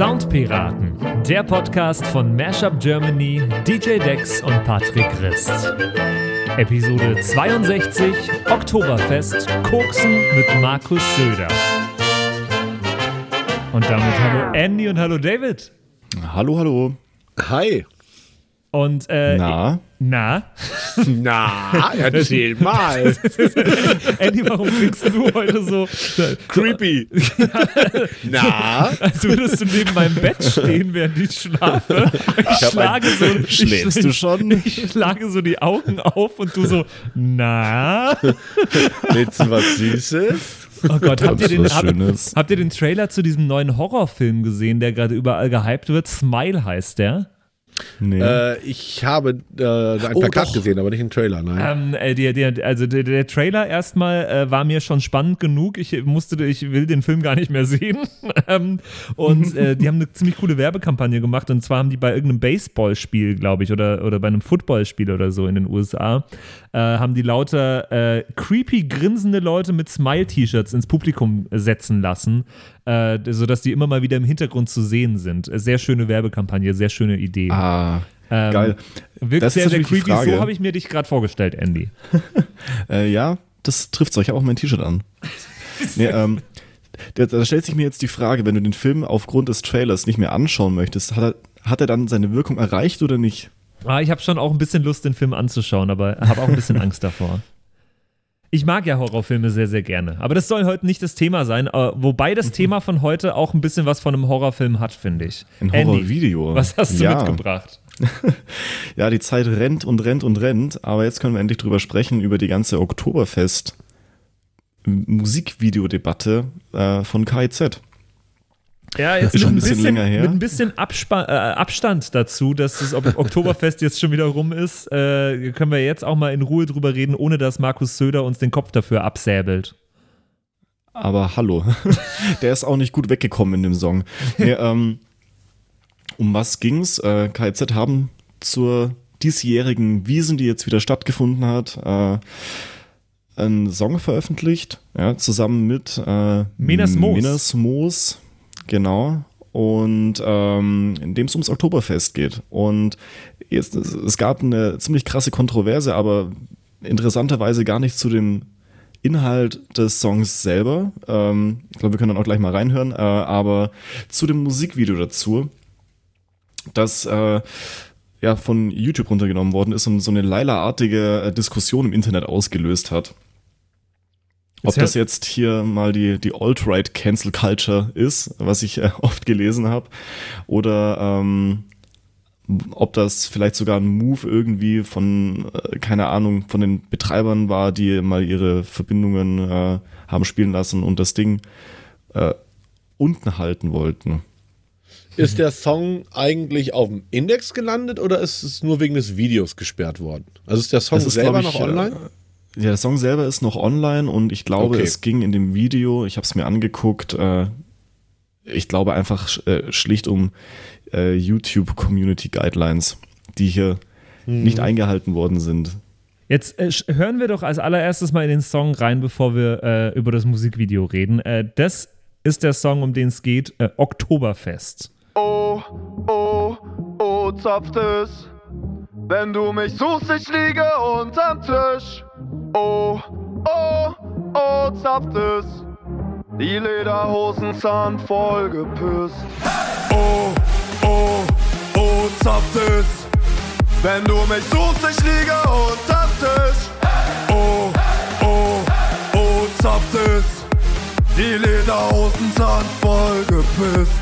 Soundpiraten, der Podcast von Mashup Germany, DJ Dex und Patrick Rist. Episode 62, Oktoberfest, Koksen mit Markus Söder. Und damit hallo Andy und hallo David. Hallo, hallo. Hi. Und äh, Na? Na? Na, erzähl mal. Andy, warum klingst du heute so Creepy. Na? Als würdest du neben meinem Bett stehen, während ich schlafe. Ich schlage so. Schläfst ich, du schon? Ich schlage so die Augen auf und du so, na? Willst du was Süßes? Oh Gott, habt ihr, den, Schönes. habt ihr den Trailer zu diesem neuen Horrorfilm gesehen, der gerade überall gehypt wird? Smile heißt der. Nee. Äh, ich habe äh, ein Oh, Plakat doch. gesehen, aber nicht einen Trailer, nein. Ähm, äh, der, der, also der, der Trailer erstmal äh, war mir schon spannend genug. Ich musste, ich will den Film gar nicht mehr sehen. ähm, und äh, die haben eine ziemlich coole Werbekampagne gemacht. Und zwar haben die bei irgendeinem Baseballspiel, glaube ich, oder, oder bei einem Footballspiel oder so in den USA, äh, haben die lauter äh, creepy grinsende Leute mit Smile-T-Shirts ins Publikum setzen lassen, äh, sodass die immer mal wieder im Hintergrund zu sehen sind. Sehr schöne Werbekampagne, sehr schöne Idee. ah, Ähm, geil. Wirkt Das ist sehr, sehr creepy. So habe ich mir dich gerade vorgestellt, Andy. Äh, ja, das trifft euch auch mein T-Shirt an. nee, ähm, da, da stellt sich mir jetzt die Frage, wenn du den Film aufgrund des Trailers nicht mehr anschauen möchtest, hat er, hat er dann seine Wirkung erreicht oder nicht? Ah, ich habe schon auch ein bisschen Lust, den Film anzuschauen, aber habe auch ein bisschen Angst davor. Ich mag ja Horrorfilme sehr, sehr gerne. Aber das soll heute nicht das Thema sein. äh, wobei das Thema von heute auch ein bisschen was von einem Horrorfilm hat, finde ich. Ein Horrorvideo. Was hast du ja. mitgebracht? Ja, die Zeit rennt und rennt und rennt, aber jetzt können wir endlich drüber sprechen, über die ganze Oktoberfest Musikvideodebatte äh, von KIZ. Ja, jetzt mit schon ein, bisschen bisschen, länger her. mit ein bisschen Abspa äh, Abstand dazu, dass das Ok- Oktoberfest jetzt schon wieder rum ist, äh, können wir jetzt auch mal in Ruhe drüber reden, ohne dass Markus Söder uns den Kopf dafür absäbelt. Aber hallo, der ist auch nicht gut weggekommen in dem Song. Nee, ähm, um was ging's? Äh, KZ haben zur diesjährigen Wiesen, die jetzt wieder stattgefunden hat, äh, einen Song veröffentlicht, ja, zusammen mit äh, Minas Moos. Minas Moos, genau. Und ähm, in dem es ums Oktoberfest geht. Und jetzt, es, gab eine ziemlich krasse Kontroverse, aber interessanterweise gar nicht zu dem Inhalt des Songs selber. Ähm, ich glaube, wir können dann auch gleich mal reinhören, äh, aber zu dem Musikvideo dazu, das äh, ja von YouTube runtergenommen worden ist und so eine Leila-artige äh, Diskussion im Internet ausgelöst hat. Ob das jetzt hier mal die, die Alt-Right Cancel Culture ist, was ich äh, oft gelesen habe, oder ähm, ob das vielleicht sogar ein Move irgendwie von, äh, keine Ahnung, von den Betreibern war, die mal ihre Verbindungen äh, haben spielen lassen und das Ding äh, unten halten wollten. Ist der Song eigentlich auf dem Index gelandet oder ist es nur wegen des Videos gesperrt worden? Also ist der Song Es ist, selber ich, noch online? Ja, der Song selber ist noch online und ich glaube, Okay. es ging in dem Video, ich habe es mir angeguckt, äh, ich glaube einfach sch- äh, schlicht um äh, YouTube Community Guidelines, die hier Mhm. nicht eingehalten worden sind. Jetzt äh, hören wir doch als allererstes mal in den Song rein, bevor wir äh, über das Musikvideo reden. Äh, das ist der Song, um den es geht, äh, Oktoberfest. Oh, oh, oh, zapft es. Wenn du mich suchst, ich liege unterm Tisch. Oh, oh, oh, zapft es. Die Lederhosen sind voll gepisst. Oh, oh, oh, zapft es. Wenn du mich suchst, ich liege unterm Tisch. Oh, oh, oh, zapft es. Die Lederhosen sind voll gepisst.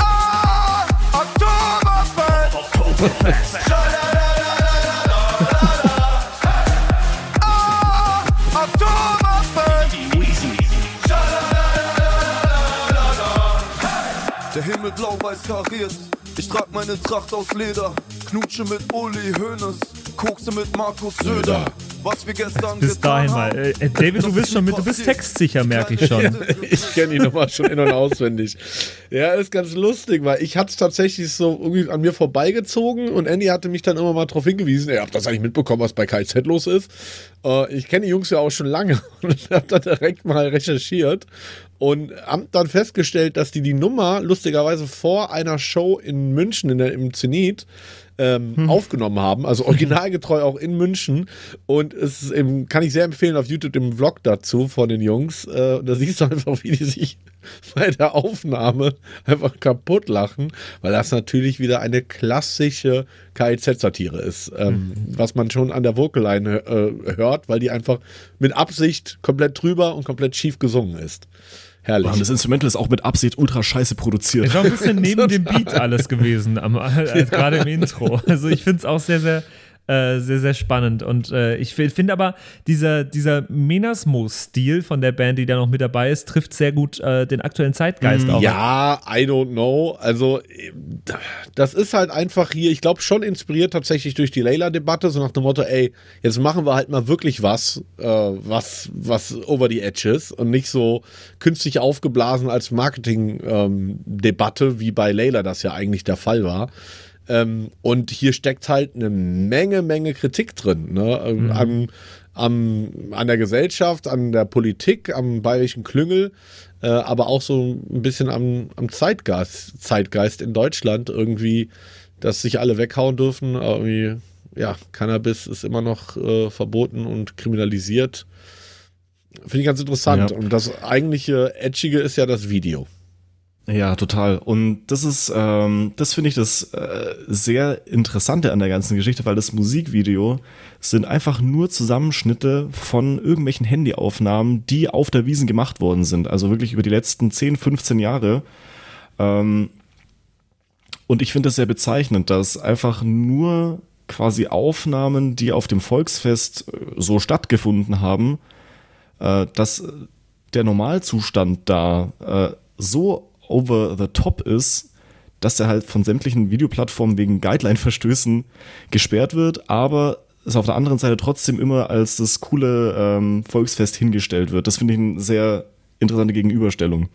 Ah, Oktoberfest! Blau-weiß kariert. Ich trag meine Tracht aus Leder. Knutsche mit Uli Hoeneß. Kokse mit Markus Söder. gestern Bis dahin mal. haben. Äh, David, du bist schon mit, du bist textsicher, merke ich schon. Ich kenne die Nummer schon in- und auswendig. Ja, ist ganz lustig, weil ich hatte es tatsächlich so irgendwie an mir vorbeigezogen und Andy hatte mich dann immer mal darauf hingewiesen, ihr habt das eigentlich mitbekommen, was bei KZ los ist. Äh, ich kenne die Jungs ja auch schon lange und habe dann direkt mal recherchiert und haben dann festgestellt, dass die die Nummer lustigerweise vor einer Show in München in der, im Zenit ähm, aufgenommen haben, also originalgetreu auch in München. Und es ist eben, kann ich sehr empfehlen auf YouTube den Vlog dazu von den Jungs. Äh, da siehst du einfach, wie die sich bei der Aufnahme einfach kaputt lachen, weil das natürlich wieder eine klassische KIZ-Satire ist, ähm, was man schon an der Vocalline äh, hört, weil die einfach mit Absicht komplett drüber und komplett schief gesungen ist. Herrlich. Und das Instrumental ist auch mit Absicht ultra scheiße produziert. Ist auch ein bisschen neben dem Beat alles gewesen, am, äh, gerade im Intro. Also ich finde es auch sehr, sehr, äh, sehr, sehr spannend. Und äh, ich finde aber, dieser, dieser Menasmo-Stil von der Band, die da noch mit dabei ist, trifft sehr gut äh, den aktuellen Zeitgeist auch. Ja, I don't know. Also, äh, das ist halt einfach hier, ich glaube, schon inspiriert tatsächlich durch die Layla-Debatte, so nach dem Motto, ey, jetzt machen wir halt mal wirklich was, äh, was, was over the edge ist und nicht so künstlich aufgeblasen als Marketing-Debatte, wie bei Layla das ja eigentlich der Fall war. Ähm, und hier steckt halt eine Menge, Menge Kritik drin. Ne? Ähm, An, am, an der Gesellschaft, an der Politik, am bayerischen Klüngel, äh, aber auch so ein bisschen am, am Zeitgeist, Zeitgeist in Deutschland irgendwie, dass sich alle weghauen dürfen. Irgendwie, ja, Cannabis ist immer noch äh, verboten und kriminalisiert. Finde ich ganz interessant. Ja. Und das eigentliche Edgige ist ja das Video. Ja, total. Und das ist, ähm, das finde ich das äh, sehr Interessante an der ganzen Geschichte, weil das Musikvideo sind einfach nur Zusammenschnitte von irgendwelchen Handyaufnahmen, die auf der Wiesen gemacht worden sind. Also wirklich über die letzten 10, 15 Jahre. Ähm, und ich finde das sehr bezeichnend, dass einfach nur quasi Aufnahmen, die auf dem Volksfest äh, so stattgefunden haben, äh, dass der Normalzustand da äh, so over the top ist, dass der halt von sämtlichen Videoplattformen wegen Guideline-Verstößen gesperrt wird, aber es auf der anderen Seite trotzdem immer als das coole ähm, Volksfest hingestellt wird. Das finde ich eine sehr interessante Gegenüberstellung.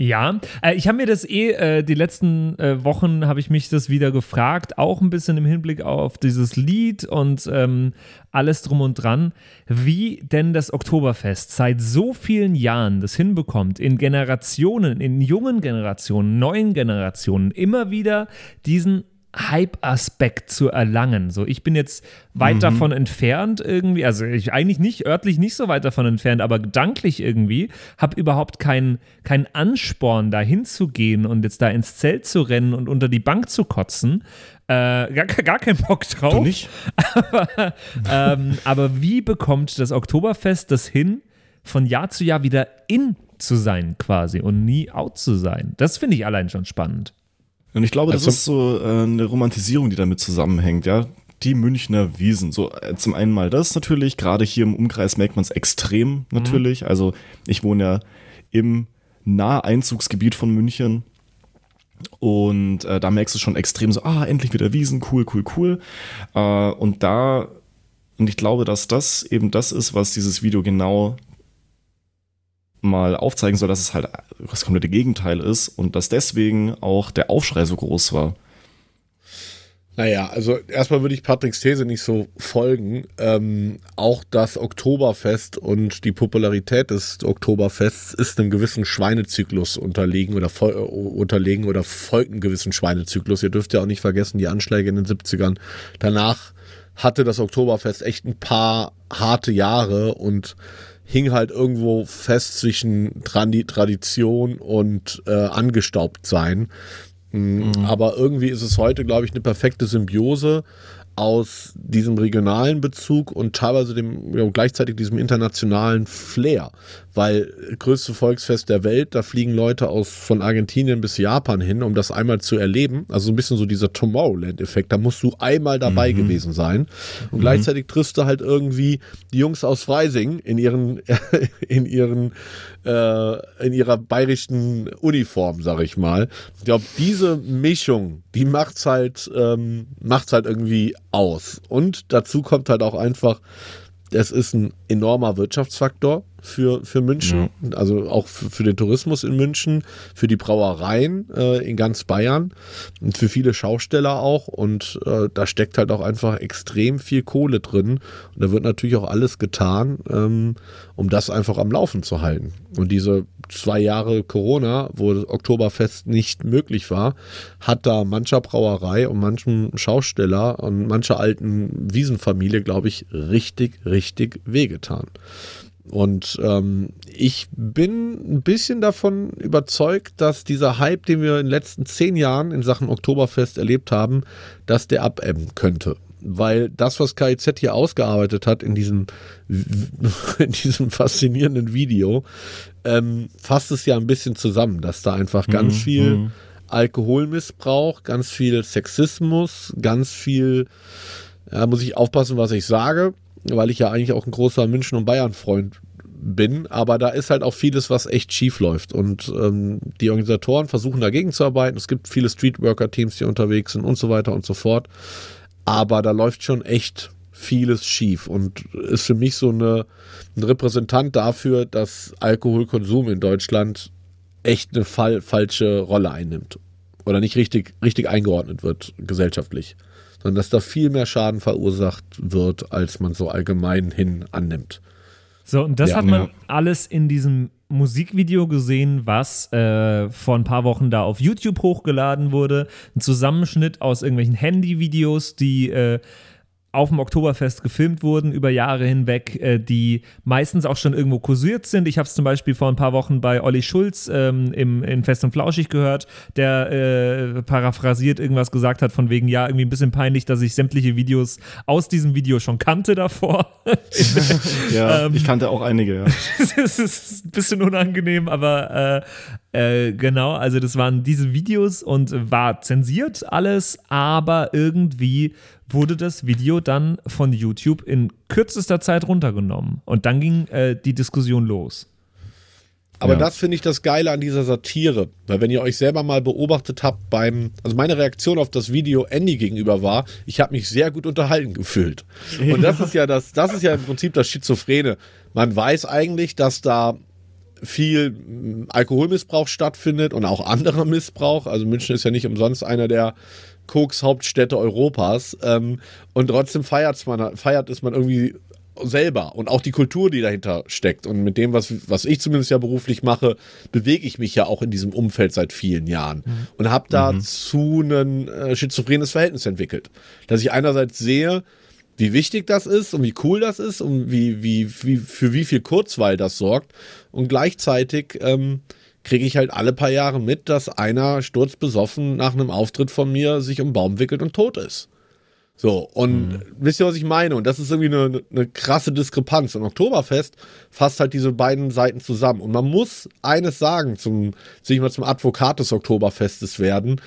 Ja, äh, ich habe mir das eh, äh, die letzten äh, Wochen habe ich mich das wieder gefragt, auch ein bisschen im Hinblick auf dieses Lied und ähm, alles drum und dran, wie denn das Oktoberfest seit so vielen Jahren das hinbekommt, in Generationen, in jungen Generationen, neuen Generationen immer wieder diesen Hype-Aspekt zu erlangen. So, ich bin jetzt weit davon entfernt irgendwie, also ich eigentlich nicht, örtlich nicht so weit davon entfernt, aber gedanklich irgendwie, habe überhaupt keinen keinen Ansporn, da hinzugehen und jetzt da ins Zelt zu rennen und unter die Bank zu kotzen. Äh, gar, gar keinen Bock drauf. Du nicht? Aber, ähm, aber wie bekommt das Oktoberfest das hin, von Jahr zu Jahr wieder in zu sein quasi und nie out zu sein? Das finde ich allein schon spannend. Und ich glaube, das Also- ist so äh, eine Romantisierung, die damit zusammenhängt, ja. Die Münchner Wiesen. So, äh, zum einen mal das natürlich, gerade hier im Umkreis merkt man es extrem natürlich. Also ich wohne ja im Naheinzugsgebiet von München. Und äh, da merkst du schon extrem so, ah, endlich wieder Wiesen, cool, cool, cool. Äh, und da, und ich glaube, dass das eben das ist, was dieses Video genau mal aufzeigen soll, dass es halt das komplette Gegenteil ist und dass deswegen auch der Aufschrei so groß war. Naja, also erstmal würde ich Patricks These nicht so folgen. Ähm, auch das Oktoberfest und die Popularität des Oktoberfests ist einem gewissen Schweinezyklus unterlegen oder unterlegen oder folgt einem gewissen Schweinezyklus. Ihr dürft ja auch nicht vergessen, die Anschläge in den 70ern. Danach hatte das Oktoberfest echt ein paar harte Jahre und hing halt irgendwo fest zwischen Tradi Tradition und äh, angestaubt sein. Mhm. Aber irgendwie ist es heute, glaube ich, eine perfekte Symbiose aus diesem regionalen Bezug und teilweise dem ja, gleichzeitig diesem internationalen Flair, weil größte Volksfest der Welt, da fliegen Leute aus von Argentinien bis Japan hin, um das einmal zu erleben. Also so ein bisschen so dieser Tomorrowland-Effekt. Da musst du einmal dabei gewesen sein und gleichzeitig triffst du halt irgendwie die Jungs aus Freising in ihren in ihren äh, in ihrer bayerischen Uniform, sag ich mal. Ich glaube, diese Mischung, die macht's halt, ähm, macht's halt irgendwie aus. Und dazu kommt halt auch einfach, es ist ein enormer Wirtschaftsfaktor für, für München, ja. also auch für, für, den Tourismus in München, für die Brauereien äh, in ganz Bayern und für viele Schausteller auch. Und äh, da steckt halt auch einfach extrem viel Kohle drin. Und da wird natürlich auch alles getan, ähm, um das einfach am Laufen zu halten. Und diese zwei Jahre Corona, wo das Oktoberfest nicht möglich war, hat da mancher Brauerei und manchem Schausteller und mancher alten Wiesenfamilie, glaube ich, richtig, richtig wehgetan. Und ähm, ich bin ein bisschen davon überzeugt, dass dieser Hype, den wir in den letzten zehn Jahren in Sachen Oktoberfest erlebt haben, dass der abebben könnte. Weil das, was KIZ hier ausgearbeitet hat in diesem, in diesem faszinierenden Video, ähm, fasst es ja ein bisschen zusammen, dass da einfach ganz mhm. viel mhm. Alkoholmissbrauch, ganz viel Sexismus, ganz viel, ja, muss ich aufpassen, was ich sage, weil ich ja eigentlich auch ein großer München- und Bayern-Freund bin, aber da ist halt auch vieles, was echt schief läuft. Und ähm, die Organisatoren versuchen dagegen zu arbeiten. Es gibt viele Streetworker-Teams, die unterwegs sind und so weiter und so fort. Aber da läuft schon echt vieles schief und ist für mich so eine, ein Repräsentant dafür, dass Alkoholkonsum in Deutschland echt eine fall, falsche Rolle einnimmt oder nicht richtig, richtig eingeordnet wird gesellschaftlich sondern dass da viel mehr Schaden verursacht wird, als man so allgemein hin annimmt. So, und das ja, hat man ja. alles in diesem Musikvideo gesehen, was äh, vor ein paar Wochen da auf YouTube hochgeladen wurde. Ein Zusammenschnitt aus irgendwelchen Handyvideos, die äh, auf dem Oktoberfest gefilmt wurden über Jahre hinweg, äh, die meistens auch schon irgendwo kursiert sind. Ich habe es zum Beispiel vor ein paar Wochen bei Olli Schulz ähm, im, in Fest und Flauschig gehört, der äh, paraphrasiert irgendwas gesagt hat von wegen, ja, irgendwie ein bisschen peinlich, dass ich sämtliche Videos aus diesem Video schon kannte davor. ja, ähm, ich kannte auch einige, ja. Es ist ein bisschen unangenehm, aber äh, äh, genau, also das waren diese Videos und war zensiert alles, aber irgendwie wurde das Video dann von YouTube in kürzester Zeit runtergenommen. Und dann ging äh, die Diskussion los. Aber ja. das finde ich das Geile an dieser Satire. Weil wenn ihr euch selber mal beobachtet habt beim, also meine Reaktion auf das Video Andy gegenüber war, ich habe mich sehr gut unterhalten gefühlt. Und das ist ja das, das ist ja im Prinzip das Schizophrene. Man weiß eigentlich, dass da viel mm, Alkoholmissbrauch stattfindet und auch anderer Missbrauch. Also München ist ja nicht umsonst einer der Koks-Hauptstädte Europas. Ähm, und trotzdem feiert, man, feiert es man irgendwie selber und auch die Kultur, die dahinter steckt. Und mit dem, was, was ich zumindest ja beruflich mache, bewege ich mich ja auch in diesem Umfeld seit vielen Jahren mhm. und habe dazu mhm. ein äh, schizophrenes Verhältnis entwickelt. Dass ich einerseits sehe, wie wichtig das ist und wie cool das ist und wie, wie, wie, für wie viel Kurzweil das sorgt und gleichzeitig ähm, kriege ich halt alle paar Jahre mit, dass einer sturzbesoffen nach einem Auftritt von mir sich um den Baum wickelt und tot ist. So, und mhm. wisst ihr, was ich meine? Und das ist irgendwie eine, eine krasse Diskrepanz. Und Oktoberfest fasst halt diese beiden Seiten zusammen. Und man muss eines sagen, zum, sich mal zum Advokat des Oktoberfestes werden.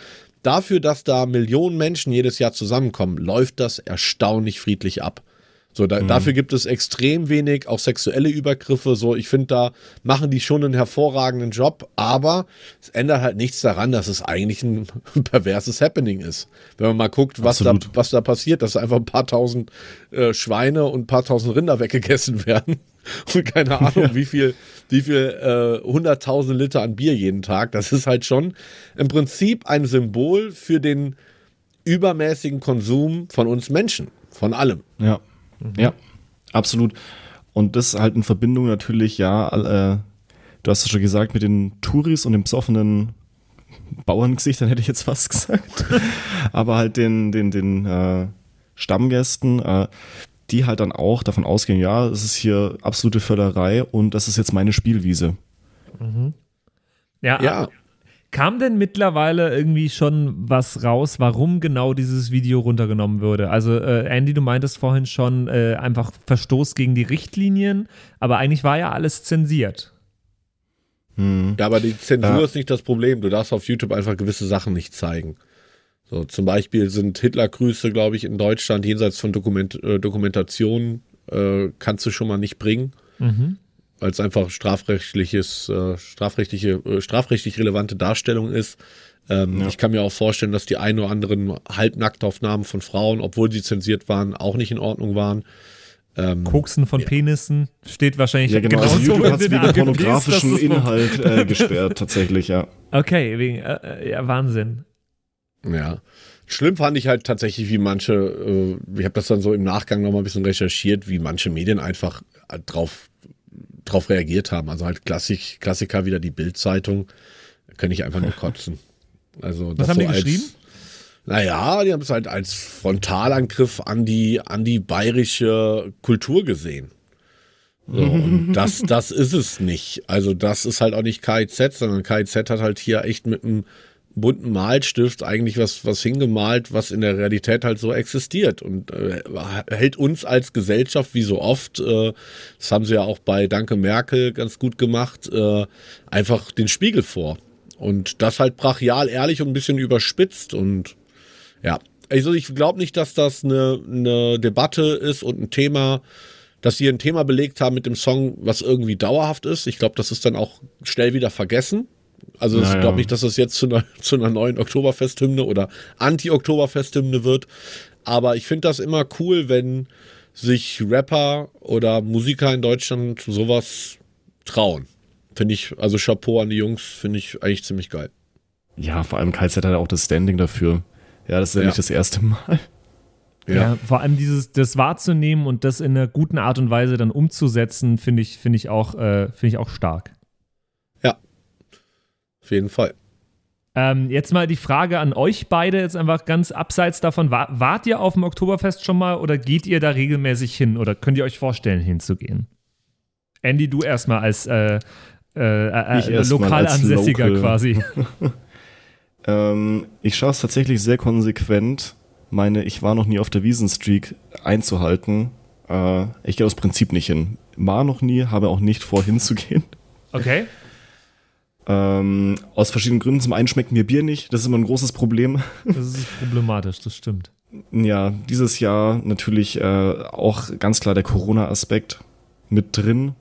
Dafür, dass da Millionen Menschen jedes Jahr zusammenkommen, läuft das erstaunlich friedlich ab. So, da, mhm. dafür gibt es extrem wenig, auch sexuelle Übergriffe. So, ich finde, da machen die schon einen hervorragenden Job, aber es ändert halt nichts daran, dass es eigentlich ein perverses Happening ist. Wenn man mal guckt, was, da, was da passiert, dass einfach ein paar tausend äh, Schweine und ein paar tausend Rinder weggegessen werden. Und keine Ahnung, ja. wie viel, wie viel äh, hunderttausend Liter an Bier jeden Tag. Das ist halt schon im Prinzip ein Symbol für den übermäßigen Konsum von uns Menschen, von allem. Ja. Mhm. Ja, absolut. Und das halt in Verbindung natürlich, ja, äh, du hast es schon gesagt, mit den Touris und den besoffenen Bauerngesichtern hätte ich jetzt fast gesagt. Aber halt den, den, den äh, Stammgästen, äh, die halt dann auch davon ausgehen, ja, es ist hier absolute Völlerei und das ist jetzt meine Spielwiese. Mhm. Ja, ja. Kam denn mittlerweile irgendwie schon was raus, warum genau dieses Video runtergenommen würde? Also, äh, Andy, du meintest vorhin schon äh, einfach Verstoß gegen die Richtlinien, aber eigentlich war ja alles zensiert. Hm. Ja, aber die Zensur ja. ist nicht das Problem. Du darfst auf YouTube einfach gewisse Sachen nicht zeigen. So, zum Beispiel sind Hitlergrüße, glaube ich, in Deutschland jenseits von Dokument, äh, Dokumentationen, äh, kannst du schon mal nicht bringen. Mhm. Es einfach strafrechtliches, äh, strafrechtliche, äh, strafrechtlich relevante Darstellung ist. Ähm, ja. Ich kann mir auch vorstellen, dass die ein oder anderen Halbnacktaufnahmen von Frauen, obwohl sie zensiert waren, auch nicht in Ordnung waren. Ähm, Koksen von ja. Penissen steht wahrscheinlich ja, genau. Also YouTube hat es wegen pornografischen Inhalt äh, gesperrt, tatsächlich, ja. Okay, wegen, äh, ja, Wahnsinn. Ja. Schlimm fand ich halt tatsächlich, wie manche, äh, ich habe das dann so im Nachgang nochmal ein bisschen recherchiert, wie manche Medien einfach äh, drauf, drauf reagiert haben. Also halt Klassik, Klassiker wieder die Bildzeitung. Kann ich einfach nur kotzen. Also, Was haben so die geschrieben? Naja, die haben es halt als Frontalangriff an die, an die bayerische Kultur gesehen. So, und das, das ist es nicht. Also, das ist halt auch nicht KIZ, sondern KIZ hat halt hier echt mit einem bunten Malstift eigentlich was, was hingemalt, was in der Realität halt so existiert und äh, hält uns als Gesellschaft, wie so oft, äh, das haben sie ja auch bei Danke Merkel ganz gut gemacht, äh, einfach den Spiegel vor. Und das halt brachial, ehrlich und ein bisschen überspitzt und ja, also ich glaube nicht, dass das eine, eine Debatte ist und ein Thema, dass sie ein Thema belegt haben mit dem Song, was irgendwie dauerhaft ist. Ich glaube, das ist dann auch schnell wieder vergessen. Also naja. ich glaube nicht, dass das jetzt zu einer, zu einer neuen Oktoberfesthymne oder Anti-Oktoberfesthymne wird. Aber ich finde das immer cool, wenn sich Rapper oder Musiker in Deutschland sowas trauen. Finde ich, also Chapeau an die Jungs, finde ich eigentlich ziemlich geil. Ja, vor allem KZ hat ja auch das Standing dafür. Ja, das ist ja, ja. nicht das erste Mal. Ja. ja. vor allem dieses, das wahrzunehmen und das in einer guten Art und Weise dann umzusetzen, finde ich, finde ich auch, äh, finde ich auch stark. Auf jeden Fall. Ähm, jetzt mal die Frage an euch beide, jetzt einfach ganz abseits davon. War, wart ihr auf dem Oktoberfest schon mal oder geht ihr da regelmäßig hin oder könnt ihr euch vorstellen, hinzugehen? Andy, du erstmal als äh, äh, äh, äh lokal ansässiger local. quasi. ähm, ich schaue es tatsächlich sehr konsequent, meine Ich war noch nie auf der Wiesenstreak einzuhalten. Äh, ich gehe aus Prinzip nicht hin. War noch nie, habe auch nicht vor hinzugehen. Okay. Ähm, aus verschiedenen Gründen. Zum einen schmeckt mir Bier nicht, das ist immer ein großes Problem. Das ist problematisch, das stimmt. Ja, dieses Jahr natürlich äh, auch ganz klar der Corona-Aspekt mit drin.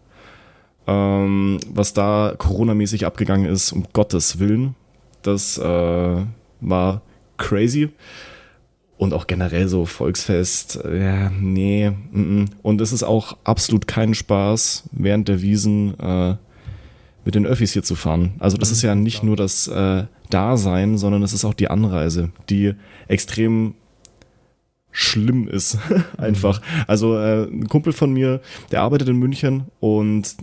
Ähm, was da Corona-mäßig abgegangen ist, um Gottes Willen, das äh, war crazy. Und auch generell so Volksfest, ja, nee. Mm -mm. Und es ist auch absolut kein Spaß, während der Wiesen äh, mit den Öffis hier zu fahren. Also das mhm, ist ja nicht nur das äh, Dasein, sondern es ist auch die Anreise, die extrem schlimm ist. Einfach. Also äh, ein Kumpel von mir, der arbeitet in München und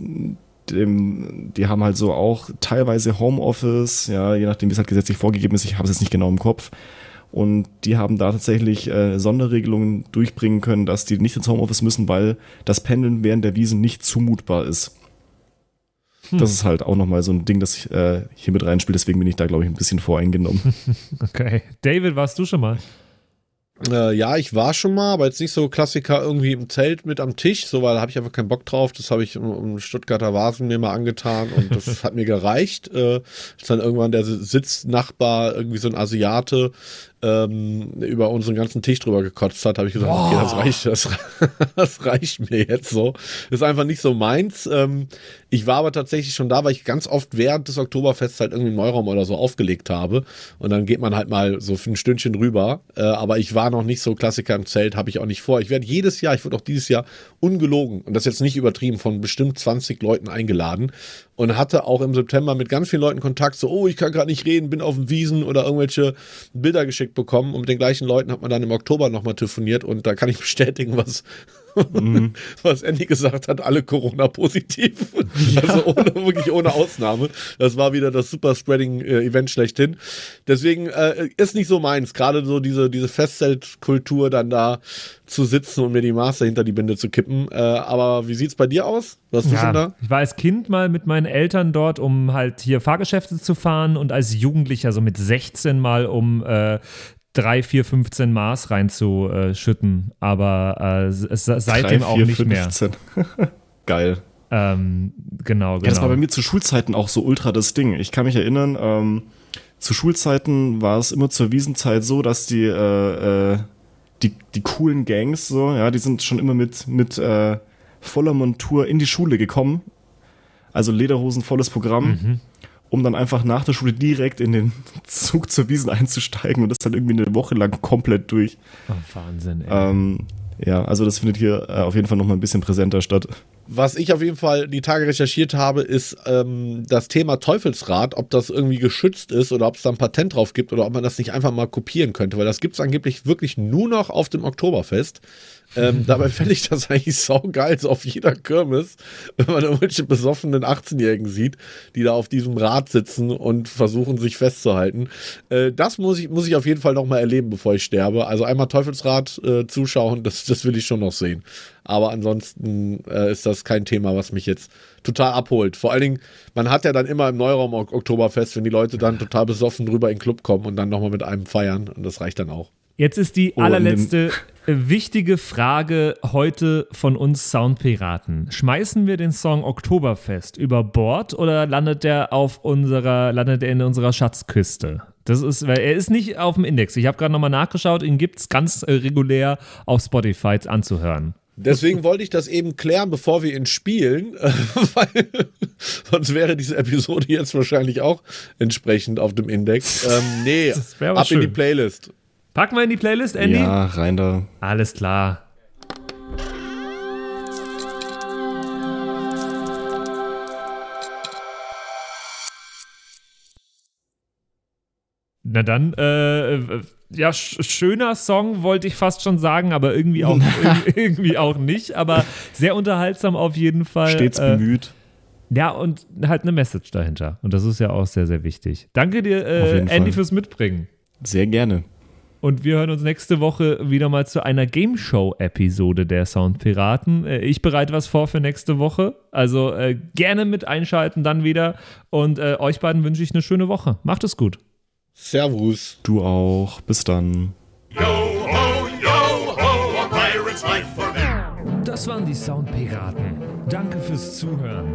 dem, die haben halt so auch teilweise Homeoffice, ja, je nachdem, wie es halt gesetzlich vorgegeben ist, ich habe es jetzt nicht genau im Kopf. Und die haben da tatsächlich äh, Sonderregelungen durchbringen können, dass die nicht ins Homeoffice müssen, weil das Pendeln während der Wiesen nicht zumutbar ist. Hm. Das ist halt auch nochmal so ein Ding, das äh, hier mit reinspielt. Deswegen bin ich da, glaube ich, ein bisschen voreingenommen. okay. David, warst du schon mal? Äh, ja, ich war schon mal, aber jetzt nicht so Klassiker irgendwie im Zelt mit am Tisch, so weil da habe ich einfach keinen Bock drauf. Das habe ich im, im, Stuttgarter Vasen mir mal angetan und das hat mir gereicht. Äh, als dann irgendwann der Sitznachbar, irgendwie so ein Asiate, ähm, über unseren ganzen Tisch drüber gekotzt hat, habe ich gesagt, Boah. okay, das reicht, das, das, reicht mir jetzt so. Das ist einfach nicht so meins. Ähm, ich war aber tatsächlich schon da, weil ich ganz oft während des Oktoberfests halt irgendwie einen Neuraum oder so aufgelegt habe. Und dann geht man halt mal so für ein Stündchen rüber. Äh, aber ich war noch nicht so Klassiker im Zelt, habe ich auch nicht vor. Ich werde jedes Jahr, ich wurde auch dieses Jahr ungelogen, und das jetzt nicht übertrieben, von bestimmt 20 Leuten eingeladen und hatte auch im September mit ganz vielen Leuten Kontakt, so, oh, ich kann gerade nicht reden, bin auf dem Wiesen oder irgendwelche Bilder geschickt bekommen und mit den gleichen Leuten hat man dann im Oktober nochmal telefoniert und da kann ich bestätigen, was, mhm. was Andy gesagt hat, alle Corona-positiv. Ja. Also ohne, wirklich ohne Ausnahme. Das war wieder das Super-Spreading-Event schlechthin. Deswegen äh, ist nicht so meins, gerade so diese, diese Festzeltkultur dann da zu sitzen und mir die Master hinter die Binde zu kippen. Äh, aber wie sieht's bei dir aus? Warst du ja, schon da? Ich war als Kind mal mit meinen Eltern dort, um halt hier Fahrgeschäfte zu fahren und als Jugendlicher so mit 16 mal um äh, 3, 4, 15 Maß reinzuschütten. Aber äh, es, seitdem 3, 4, auch nicht 15. mehr. Geil. Ähm, genau, genau. Ja, das war genau. bei mir zu Schulzeiten auch so ultra das Ding. Ich kann mich erinnern, ähm, zu Schulzeiten war es immer zur Wiesenzeit so, dass die äh, äh, die, die coolen Gangs, so, ja, die sind schon immer mit, mit äh, voller Montur in die Schule gekommen. Also Lederhosen, volles Programm, um dann einfach nach der Schule direkt in den Zug zur Wiesen einzusteigen und das dann irgendwie eine Woche lang komplett durch. Oh, Wahnsinn, ey. Ähm, ja, also das findet hier äh, auf jeden Fall nochmal ein bisschen präsenter statt. Was ich auf jeden Fall die Tage recherchiert habe, ist ähm, das Thema Teufelsrad, ob das irgendwie geschützt ist oder ob es da ein Patent drauf gibt oder ob man das nicht einfach mal kopieren könnte, weil das gibt es angeblich wirklich nur noch auf dem Oktoberfest. Ähm, dabei fände ich das eigentlich saugeil, so auf jeder Kirmes, wenn man irgendwelche besoffenen 18-Jährigen sieht, die da auf diesem Rad sitzen und versuchen, sich festzuhalten. Äh, das muss ich, muss ich auf jeden Fall noch mal erleben, bevor ich sterbe. Also einmal Teufelsrad äh, zuschauen, das, das will ich schon noch sehen. Aber ansonsten äh, ist das kein Thema, was mich jetzt total abholt. Vor allen Dingen, man hat ja dann immer im Neuraum Ok- Oktoberfest, wenn die Leute dann total besoffen drüber in den Club kommen und dann nochmal mit einem feiern. Und das reicht dann auch. Jetzt ist die Oh, allerletzte wichtige Frage heute von uns Soundpiraten. Schmeißen wir den Song Oktoberfest über Bord oder landet der auf unserer, landet er in unserer Schatzküste? Das ist, weil er ist nicht auf dem Index. Ich habe gerade nochmal nachgeschaut, ihn gibt es ganz äh, regulär auf Spotify anzuhören. Deswegen wollte ich das eben klären, bevor wir ihn spielen, weil sonst wäre diese Episode jetzt wahrscheinlich auch entsprechend auf dem Index. Ähm, nee, ab in die schön. Playlist. Packen wir in die Playlist, Andy? Ja, rein da. Alles klar. Na dann, äh, äh, ja, sch schöner Song wollte ich fast schon sagen, aber irgendwie auch, irg- irgendwie auch nicht. Aber sehr unterhaltsam auf jeden Fall. Stets äh, bemüht. ja, und halt eine Message dahinter. Und das ist ja auch sehr, sehr wichtig. Danke dir, äh, Andy, Fall. fürs Mitbringen. Sehr gerne. Und wir hören uns nächste Woche wieder mal zu einer Game Show-Episode der Soundpiraten. Äh, Ich bereite was vor für nächste Woche. Also äh, gerne mit einschalten dann wieder. Und äh, euch beiden wünsche ich eine schöne Woche. Macht es gut. Servus. Du auch. Bis dann. Yo ho, yo ho, a pirate's life for me. Das waren die Soundpiraten. Danke fürs Zuhören.